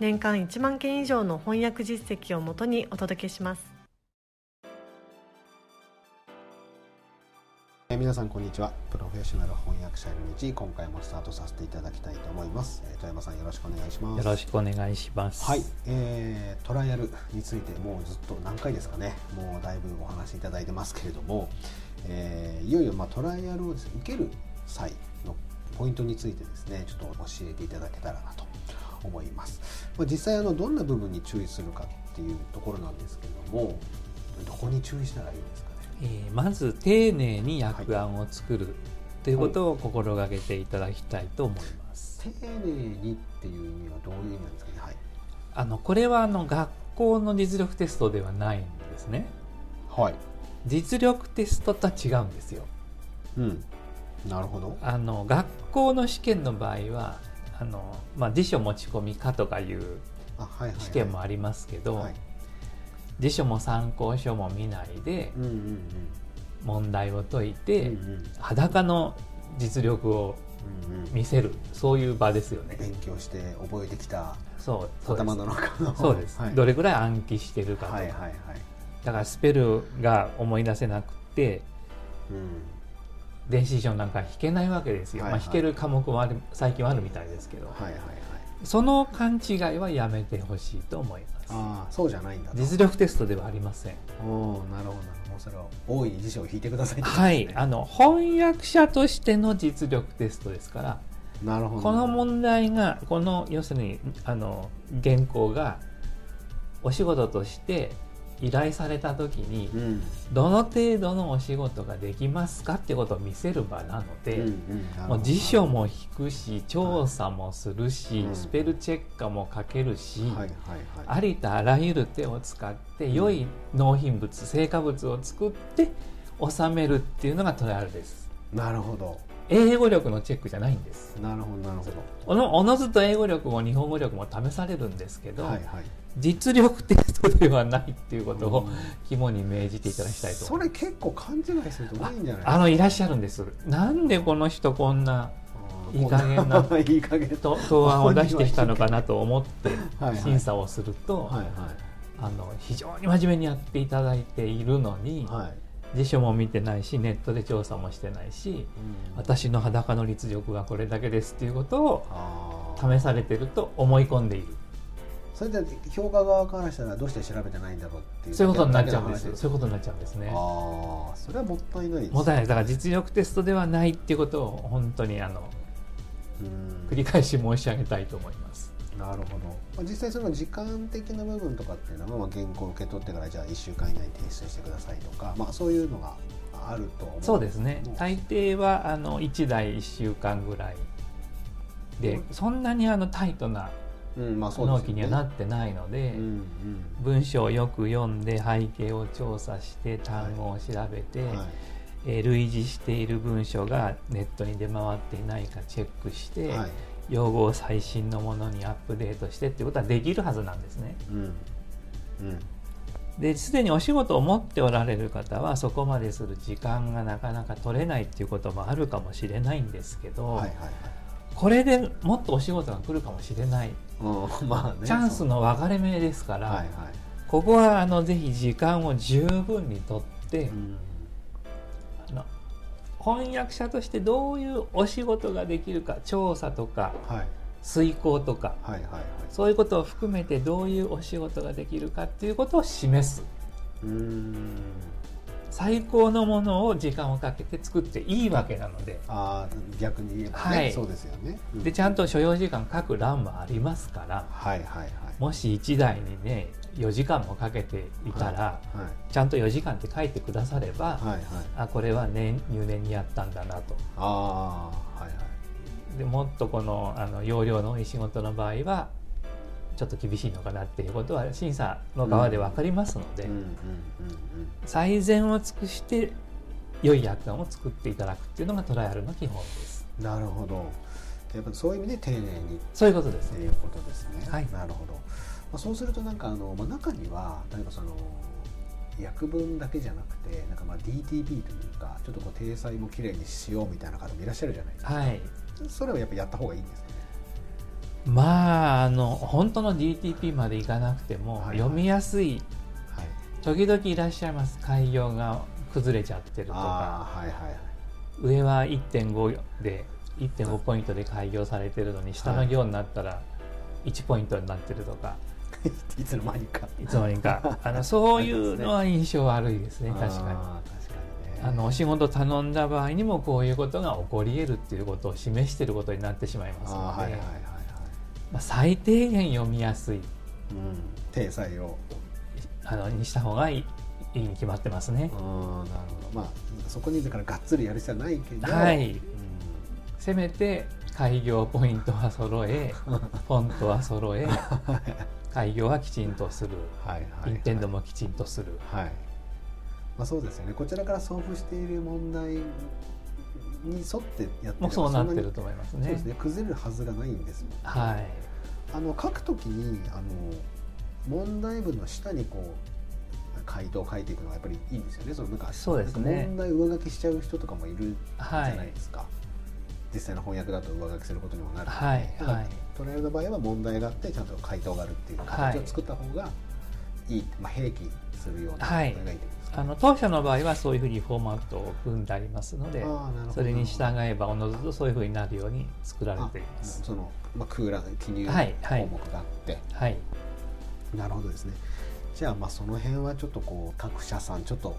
年間1万件以上の翻訳実績をもとにお届けします。えー皆さんこんにちは。プロフェッショナル翻訳者への道。今回もスタートさせていただきたいと思います、えー富山さんよろしくお願いします。よろしくお願いします。はい、えートライアルについてもうずっと何回ですかね。もうだいぶお話しいただいてますけれども、えーいよいよまあトライアルをですね受ける際のポイントについてですねちょっと教えていただけたらなと思います、まあ、実際あのどんな部分に注意するかっていうところなんですけどもどこに注意したらいいですかね？えーまず丁寧に訳案を作るということを心がけていただきたいと思います。丁寧にっていう意味はどういう意味なんですかね？はい。あのこれはあの学校の実力テストではないんですね。はい。実力テストとは違うんですよ。うん。なるほど。あの学校の試験の場合はあの、まあ、辞書持ち込みかとかいう試験もありますけど、はい。辞書も参考書も見ないでうんうん問題を解いうんて、うんうん。裸の実力をうんうん。見せるそういう場ですよね。勉強して覚えてきたそう頭の中の。そうです、はい、どれぐらい暗記してるかとか、はいはいはい。だからスペルが思い出せなくてうん電子辞書なんか弾けないわけですよ、はいはい。まあ、弾ける科目もある最近はあるみたいですけど、はいはいはい。その勘違いはやめてほしいと思います。ああそうじゃないんだと。実力テストではありません。おおなるほどなるほど。もうそれを大いに辞書を引いてくださいってことはい。あの翻訳者としての実力テストですからなるほど。この問題がこの要するにあの原稿がお仕事として依頼された時にうん。どの程度のお仕事ができますかってことを見せる場なので、うんうんもう辞書も引くし調査もするし、うん。スペルチェッカーもかけるし、はいはいはい。ありとあらゆる手を使って良い納品物成果物を作って収めるっていうのがトライアルです。なるほど英語力のチェックじゃないんです。なるほどなるほど。おのずと英語力も日本語力も試されるんですけど、はいはい。実力テストではないっていうことをうん。肝に銘じていただきたいと。それ結構勘違いすると多いんじゃないあのいらっしゃるんです。なんでこの人こんなうんいい加減ないい加減と答案を出してきたのかなと思って はいはい。審査をすると、はいあの非常に真面目にやっていただいているのに、はいはい辞書も見てないしネットで調査もしてないしうん。私の裸の実力がこれだけですっていうことを試されてると思い込んでいる。それで評価側からしたらどうして調べてないんだろうっていうそういうことになっちゃうんです。そういうことになっちゃうんですね。ああそれはもったいないですもったいない。だから実力テストではないっていうことを本当にあのうん。繰り返し申し上げたいと思いますなるほど、まあ、実際その時間的な部分とかっていうのは、まあ、原稿を受け取ってからじゃあ1週間以内に提出してくださいとか、まあ、そういうのがあるとそうですね。大抵はあの1台1週間ぐらいでそんなにあのタイトな納期にはなってないので、文章をよく読んで背景を調査して単語を調べて、はいえー類似している文章がネットに出回っていないかチェックして、はい。用語を最新のものにアップデートしてっていうことはできるはずなんですね。うん。うん。ですでにお仕事を持っておられる方はそこまでする時間がなかなか取れないっていうこともあるかもしれないんですけど、はいはいこれでもっとお仕事が来るかもしれない。はいうん。まあねチャンスの分かれ目ですから、はいはい。ここはあのぜひ時間を十分にとって、うん翻訳者としてどういうお仕事ができるか調査とかはい。遂行とかはいはいはい。そういうことを含めてどういうお仕事ができるかっていうことを示す。最高のものを時間をかけて作っていいわけなので。ああ逆に言えばね、はい。そうですよね、うん。でちゃんと所要時間書く欄もありますから。はいはいはい。もし1台にね4時間もかけていたら、はいちゃんと4時間って書いてくだされば、はいはいあこれは年入念にやったんだなとああはいはいでもっとこのあの容量の多い仕事の場合はちょっと厳しいのかなっていうことは審査の側で分かりますので、最善を尽くして良い薬感を作っていただくっていうのがトライアルの基本です。うんなるほどやっぱそういう意味で丁寧にそういうことですね。っていうことですね。はいなるほど。まあ、そうするとなんかあの、まあ、中には例えばその薬分だけじゃなくてなんかまあ DTP というかちょっとこう体裁もきれいにしようみたいな方もいらっしゃるじゃないですか。はい。それはやっぱやった方がいいんですか？ね。まああの本当の DTP までいかなくても、はいはい読みやすいはい。時々いらっしゃいます開業が崩れちゃってるとかはいはい。上は1.5で1.5ポイントで開業されてるのに下の行になったら1ポイントになってるとか、いつの間にか。い、つの間にか あのそういうのは印象悪いですね確かに。あのお仕事頼んだ場合にもこういうことが起こり得るっていうことを示していることになってしまいますので、最低限読みやすいうん。体裁を。あのにした方がいいに決まってますねう。んなるほど。まあそこにだからがっつりやる必要はないけど。はいうんせめて開業ポイントは揃え フォントは揃え開業はきちんとする。はいはい、もきちんとする。はい、まあ、そうですよね。こちらから送付している問題に沿ってやってもうそうなってるそと思いますんなにそうねですね。崩れるはずがないんですもんはい。あの書くときにあの問題文の下にこう回答を書いていくのがやっぱりいいんですよね。そのなんかそうですね。問題上書きしちゃう人とかもいるじゃはいないですか、実際の翻訳だと上書きすることにもなる。ので、はい。はいトライアルの場合は問題があってちゃんと回答があるっていう形を作った方がいい、まあ、併記するようなはい。問題がいいってことですか？あの当社の場合はそういうふうにフォーマットを組んでありますのでそれに従えばおのずとそういうふうになるように作られています。その、まあ、空欄記入はいはい。項目があって、はい。なるほどですね。じゃあまあその辺はちょっとこう各社さんちょっと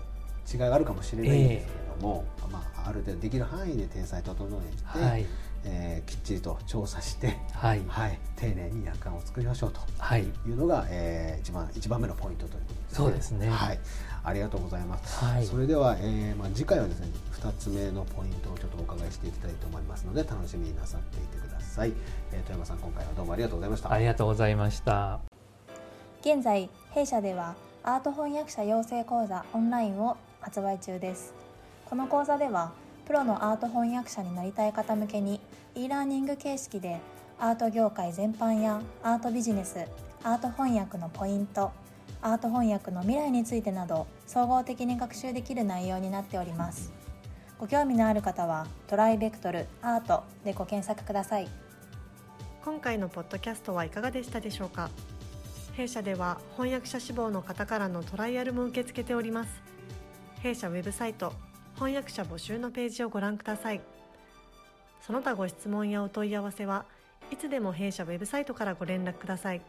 違いがあるかもしれないんですけれども、まあ、ある程度できる範囲で体裁整えて、はいえーきっちりと調査して、はい。はい、丁寧に約款を作りましょうと。はい。いうのが、えー一番一番目のポイントということですね。そうですね。はい、ありがとうございます。はい。それでは、えーまあ、次回はですね2つ目のポイントをちょっとお伺いしていきたいと思いますので楽しみになさっていてください。えー、富山さん今回はどうもありがとうございました。ありがとうございました。現在弊社ではアート翻訳者養成講座オンラインを発売中です。この講座ではプロのアート翻訳者になりたい方向けに e ラーニング形式でアート業界全般やアートビジネスアート翻訳のポイントアート翻訳の未来についてなど総合的に学習できる内容になっております。ご興味のある方はトライベクトルアートでご検索ください。今回のポッドキャストはいかがでしたでしょうか？弊社では翻訳者志望の方からのトライアルも受け付けております。弊社ウェブサイト翻訳者募集のページをご覧ください。その他ご質問やお問い合わせはいつでも弊社ウェブサイトからご連絡ください。